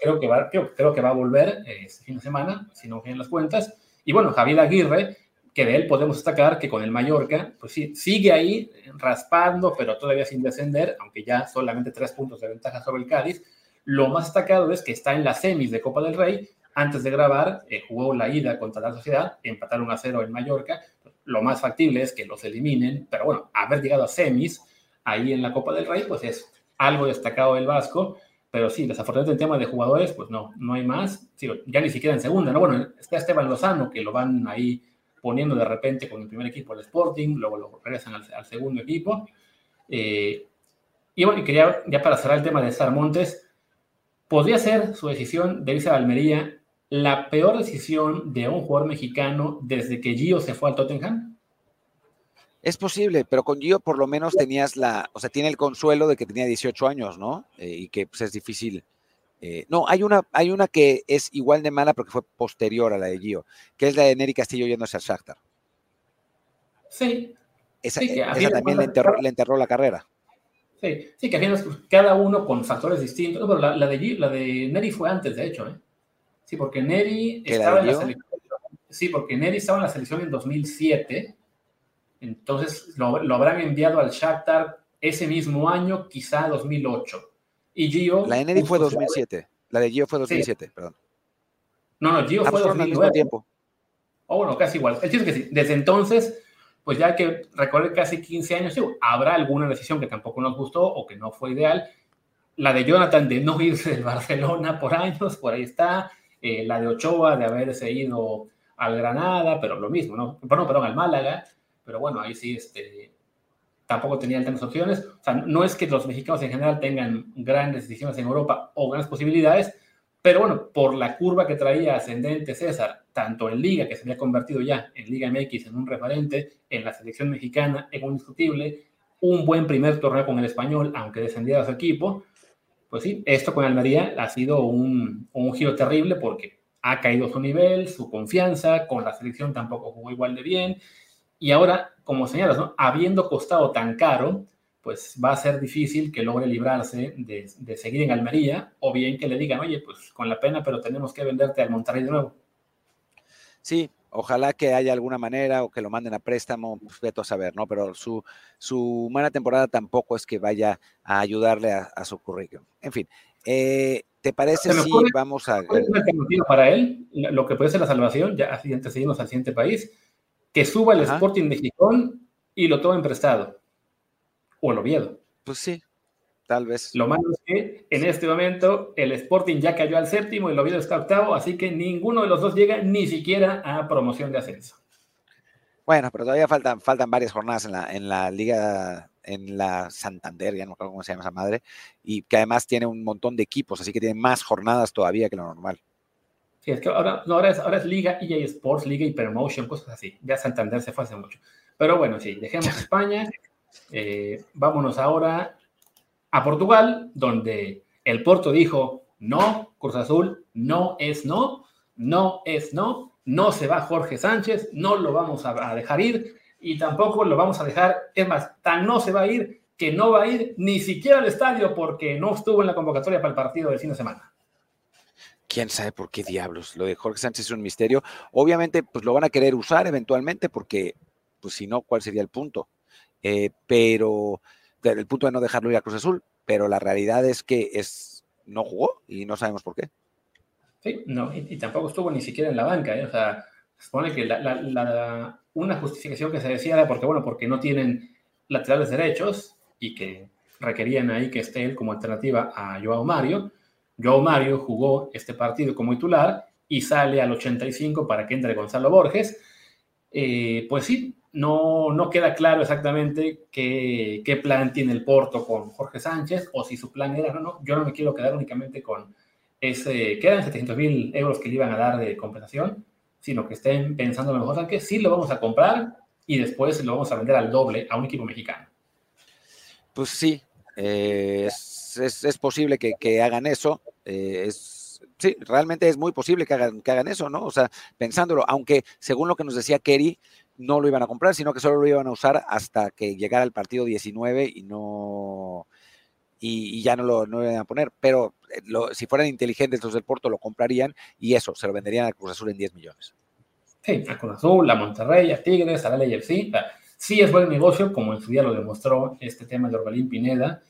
Creo que, va, creo, que va a volver eh, este fin de semana, si no vienen las cuentas. Y bueno, Javier Aguirre, que de él podemos destacar que con el Mallorca, pues sí, sigue ahí raspando, pero todavía sin descender, aunque ya solamente tres puntos de ventaja sobre el Cádiz. Lo más destacado es que está en las semis de Copa del Rey. Antes de grabar, eh, jugó la ida contra la Sociedad, empataron a cero en Mallorca. Lo más factible es que los eliminen, pero bueno, haber llegado a semis ahí en la Copa del Rey, pues es algo destacado del Vasco, pero sí, desafortunadamente en tema de jugadores, pues no, no hay más, ya ni siquiera en segunda, ¿no? Bueno, está Esteban Lozano, que lo van ahí poniendo de repente con el primer equipo del Sporting, luego lo regresan al, segundo equipo. Eh, y bueno, y quería, ya para cerrar el tema de Montes, ¿podría ser su decisión de irse a Almería la peor decisión de un jugador mexicano desde que Gio se fue al Tottenham? Es posible, pero con Gio por lo menos tenías la, o sea, tiene el consuelo de que tenía 18 años, ¿no? Eh, y que pues, es difícil. Eh, no, hay una, hay una que es igual de mala porque fue posterior a la de Gio, que es la de Neri Castillo yéndose al Shakhtar. Sí. Esa, también le enterró, la carrera. Sí, sí, que al cada uno con factores distintos. pero la, de, la de Neri fue antes, de hecho, ¿eh? Sí, porque Neri estaba en la selección. Sí, porque Neri estaba en la selección en 2007 entonces lo, habrán enviado al Shakhtar ese mismo año, quizá 2008. Y Gio... La Enedi fue 2007. La de Gio fue 2007, perdón. No, no, Gio fue 2009. tiempo. Oh, bueno, casi igual. El chiste es que sí, desde entonces, pues ya que recorrer casi 15 años, habrá alguna decisión que tampoco nos gustó o que no fue ideal. La de Jonathan de no irse del Barcelona por años, por ahí está. Eh, la de Ochoa de haberse ido al Granada, pero lo mismo, ¿no? Perdón, perdón, al Málaga pero bueno, ahí sí, este, tampoco tenían tantas opciones. O sea, no es que los mexicanos en general tengan grandes decisiones en Europa o grandes posibilidades, pero bueno, por la curva que traía ascendente César, tanto en Liga, que se había convertido ya en Liga MX en un referente, en la selección mexicana en un discutible, un buen primer torneo con el español, aunque descendiera su equipo, pues sí, esto con Almería ha sido un, un giro terrible porque ha caído su nivel, su confianza, con la selección tampoco jugó igual de bien, y ahora, como señalas, habiendo costado tan caro, pues va a ser difícil que logre librarse de, seguir en Almería, o bien que le digan, oye, pues con la pena, pero tenemos que venderte al Monterrey de nuevo. Sí, ojalá que haya alguna manera o que lo manden a préstamo, pues veto a saber, ¿no? Pero su, su mala temporada tampoco es que vaya a ayudarle a, su currículum. En fin, eh, ¿te parece si vamos a... Para él, lo que puede ser la salvación, ya antes de irnos al siguiente país, que suba el Sporting de Gijón y lo tome prestado. O el Oviedo. Pues sí, tal vez. Lo malo es que en este momento el Sporting ya cayó al séptimo y el Oviedo está octavo, así que ninguno de los dos llega ni siquiera a promoción de ascenso. Bueno, pero todavía faltan, faltan varias jornadas en la, en la Liga, en la Santander, ya no recuerdo cómo se llama esa madre, y que además tiene un montón de equipos, así que tiene más jornadas todavía que lo normal. Sí, es que ahora, no, ahora, es, ahora es Liga EA Sports, Liga Hypermotion, cosas así. Ya Santander se fue hace mucho. Pero bueno, sí, dejemos España. Eh, vámonos ahora a Portugal, donde el Porto dijo, no, Cruz Azul, no es no, no es no, no se va Jorge Sánchez, no lo vamos a, dejar ir y tampoco lo vamos a dejar, es más, tan no se va a ir que no va a ir ni siquiera al estadio porque no estuvo en la convocatoria para el partido del fin de semana quién sabe por qué diablos. Lo de Jorge Sánchez es un misterio. Obviamente, pues lo van a querer usar eventualmente, porque, pues si no, ¿cuál sería el punto? Eh, pero el punto de no dejarlo ir a Cruz Azul, pero la realidad es que es no jugó y no sabemos por qué. Sí, no, y, tampoco estuvo ni siquiera en la banca, ¿eh? o sea, se supone que la, una justificación que se decía era porque, bueno, porque no tienen laterales derechos y que requerían ahí que esté él como alternativa a Joao Mario. Joao Mario jugó este partido como titular y sale al 85 para que entre Gonzalo Borges. Eh, pues sí, no, no queda claro exactamente qué, qué, plan tiene el Porto con Jorge Sánchez o si su plan era, no, no, yo no me quiero quedar únicamente con ese, quedan 700 mil euros que le iban a dar de compensación, sino que estén pensando a lo mejor que sí lo vamos a comprar y después lo vamos a vender al doble a un equipo mexicano. Pues sí, eh, es, es, posible que, que hagan eso. Eh, es, sí, realmente es muy posible que hagan, que hagan eso, ¿no? O sea, pensándolo, aunque según lo que nos decía Kerry, no lo iban a comprar, sino que solo lo iban a usar hasta que llegara el partido 19 y no y, ya no lo, no iban a poner. Pero eh, si fueran inteligentes los del Porto lo comprarían y eso, se lo venderían a Cruz Azul en 10 millones. Sí, a Cruz Azul, a Monterrey, a Tigres, a la LFC. Sí es buen negocio, como en su día lo demostró este tema de Orbelín Pineda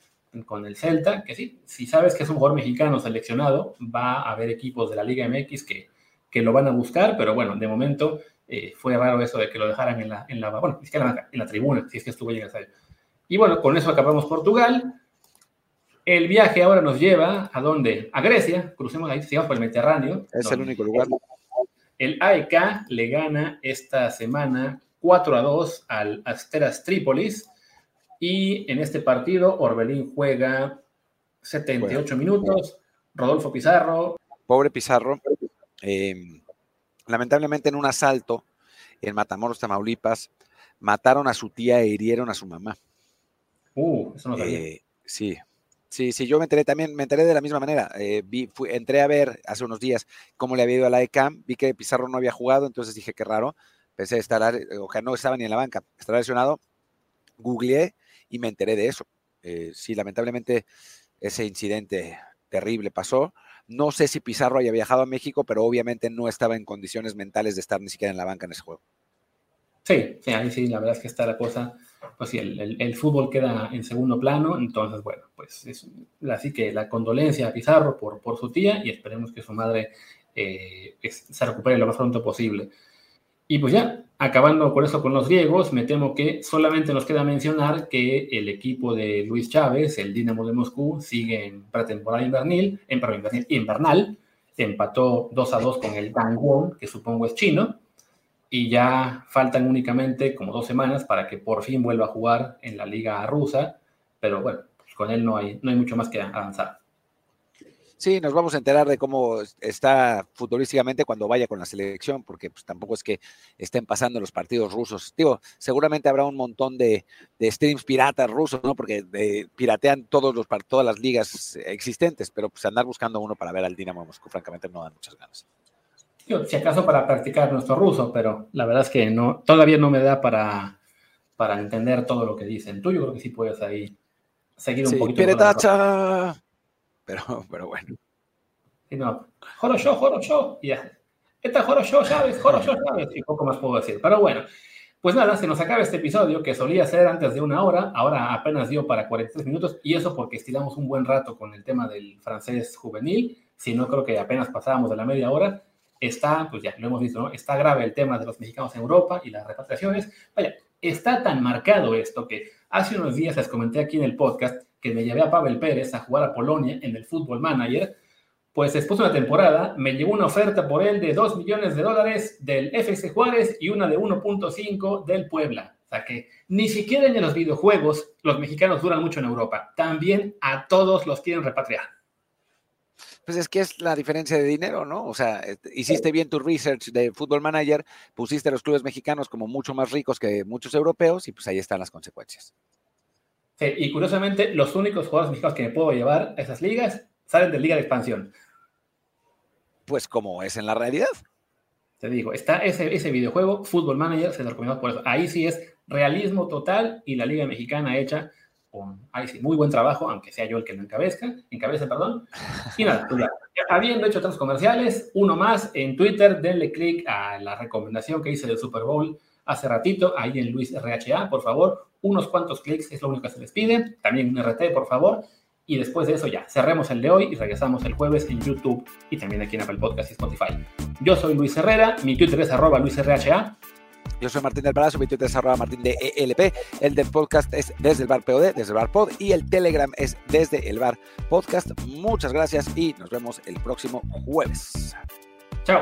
con el Celta, que sí, si sabes que es un jugador mexicano seleccionado, va a haber equipos de la Liga MX que, que lo van a buscar, pero bueno, de momento eh, fue raro eso de que lo dejaran en la, en la, bueno, en la, en la tribuna, si es que estuvo llegando ahí. Y bueno, con eso acabamos Portugal. El viaje ahora nos lleva a dónde? A Grecia, crucemos ahí, sigamos por el Mediterráneo. Es el único lugar. El AEK le gana esta semana 4 a 2 al Asteras Trípolis y en este partido Orbelín juega 78 minutos, Rodolfo Pizarro. Pobre Pizarro. Eh, lamentablemente en un asalto en Matamoros, Tamaulipas, mataron a su tía e hirieron a su mamá. Uh, eso no sabía. Eh, sí, sí, sí, yo me enteré también, me enteré de la misma manera. Eh, vi, entré a ver hace unos días cómo le había ido a la ECAM, vi que Pizarro no había jugado, entonces dije, qué raro, pensé estar, o que no estaba ni en la banca, estaba lesionado, googleé y me enteré de eso. Eh, sí, lamentablemente ese incidente terrible pasó. No sé si Pizarro haya viajado a México, pero obviamente no estaba en condiciones mentales de estar ni siquiera en la banca en ese juego. Sí, sí, ahí sí, la verdad es que está la cosa, pues sí, el, fútbol queda en segundo plano, entonces, bueno, pues es, así que la condolencia a Pizarro por, por su tía y esperemos que su madre eh, se recupere lo más pronto posible. Y pues ya, acabando por eso con los griegos, me temo que solamente nos queda mencionar que el equipo de Luis Chávez, el Dinamo de Moscú, sigue en pretemporada invernil, en, perdón, invernal, empató 2 a 2 con el Gangwon, que supongo es chino, y ya faltan únicamente como dos semanas para que por fin vuelva a jugar en la liga rusa, pero bueno, pues con él no hay, no hay mucho más que avanzar. Sí, nos vamos a enterar de cómo está futurísticamente cuando vaya con la selección, porque pues, tampoco es que estén pasando los partidos rusos. Digo, seguramente habrá un montón de, streams piratas rusos, ¿no? Porque piratean todos los, todas las ligas existentes, pero pues andar buscando uno para ver al Dinamo Moscú, francamente, no dan muchas ganas. Yo, si acaso para practicar nuestro ruso, pero la verdad es que no, todavía no me da para, para entender todo lo que dicen. Tú yo creo que sí puedes ahí seguir un poquito. Piratacha pero, pero bueno. Y no, joro yo, joro yo, y ya. Esta joro yo, ¿sabes? Joro yo, ¿sabes? Y poco más puedo decir. Pero bueno, pues nada, se nos acaba este episodio que solía ser antes de una hora, ahora apenas dio para 43 minutos, y eso porque estiramos un buen rato con el tema del francés juvenil, si no creo que apenas pasábamos de la media hora. Está, pues ya lo hemos visto, ¿no? Está grave el tema de los mexicanos en Europa y las repatriaciones. Vaya, está tan marcado esto que hace unos días les comenté aquí en el podcast que me llevé a Pavel Pérez a jugar a Polonia en el Fútbol Manager, pues después de una temporada me llegó una oferta por él de 2 millones de dólares del FC Juárez y una de 1.5 del Puebla. O sea que ni siquiera en los videojuegos los mexicanos duran mucho en Europa. También a todos los quieren repatriar. Pues es que es la diferencia de dinero, ¿no? O sea, este, hiciste bien tu research de Fútbol Manager, pusiste a los clubes mexicanos como mucho más ricos que muchos europeos y pues ahí están las consecuencias y curiosamente, los únicos jugadores mexicanos que me puedo llevar a esas ligas salen de Liga de Expansión. Pues como es en la realidad. Te digo, está ese, ese videojuego, Football Manager, se lo recomiendo por eso. Ahí sí es realismo total y la Liga Mexicana hecha con, ahí sí, muy buen trabajo, aunque sea yo el que lo encabezca, encabece, perdón. Y nada, pues habiendo hecho otros comerciales, uno más en Twitter, denle click a la recomendación que hice del Super Bowl hace ratito, ahí en Luis RHA, por favor, unos cuantos clics es lo único que se les pide, también un RT, por favor, y después de eso ya, cerremos el de hoy y regresamos el jueves en YouTube y también aquí en Apple Podcast y Spotify. Yo soy Luis Herrera, mi Twitter es arroba luisrha. Yo soy Martín del Palacio, mi Twitter es arroba Martín de ELP, el del podcast es desde el bar POD, desde el bar pod y el Telegram es desde el bar podcast. Muchas gracias y nos vemos el próximo jueves. Chao.